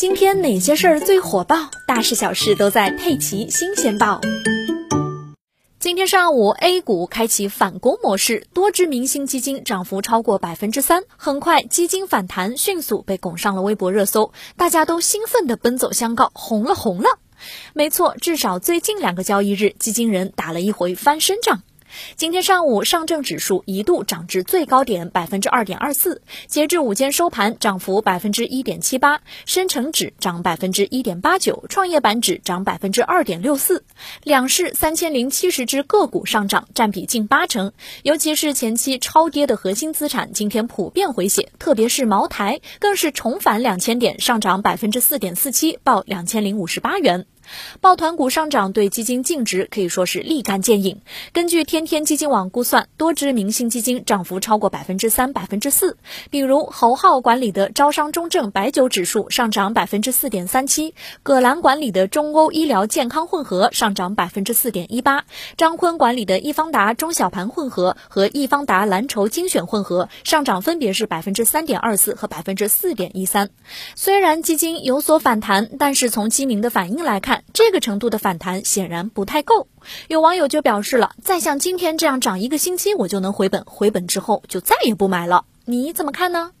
今天哪些事儿最火爆？大事小事都在《佩奇新鲜报》。今天上午，A 股开启反攻模式，多只明星基金涨幅超过百分之三。很快，基金反弹迅速被拱上了微博热搜，大家都兴奋地奔走相告：“红了，红了！”没错，至少最近两个交易日，基金人打了一回翻身仗。今天上午，上证指数一度涨至最高点百分之二点二四，截至午间收盘，涨幅百分之一点七八。深成指涨百分之一点八九，创业板指涨百分之二点六四。两市三千零七十只个股上涨，占比近八成。尤其是前期超跌的核心资产，今天普遍回血，特别是茅台，更是重返两千点，上涨百分之四点四七，报两千零五十八元。抱团股上涨对基金净值可以说是立竿见影。根据天天基金网估算，多只明星基金涨幅超过百分之三、百分之四。比如侯浩管理的招商中证白酒指数上涨百分之四点三七，葛兰管理的中欧医疗健康混合上涨百分之四点一八，张坤管理的易方达中小盘混合和易方达蓝筹精选混合上涨分别是百分之三点二四和百分之四点一三。虽然基金有所反弹，但是从基民的反应来看，这个程度的反弹显然不太够，有网友就表示了，再像今天这样涨一个星期，我就能回本，回本之后就再也不买了。你怎么看呢？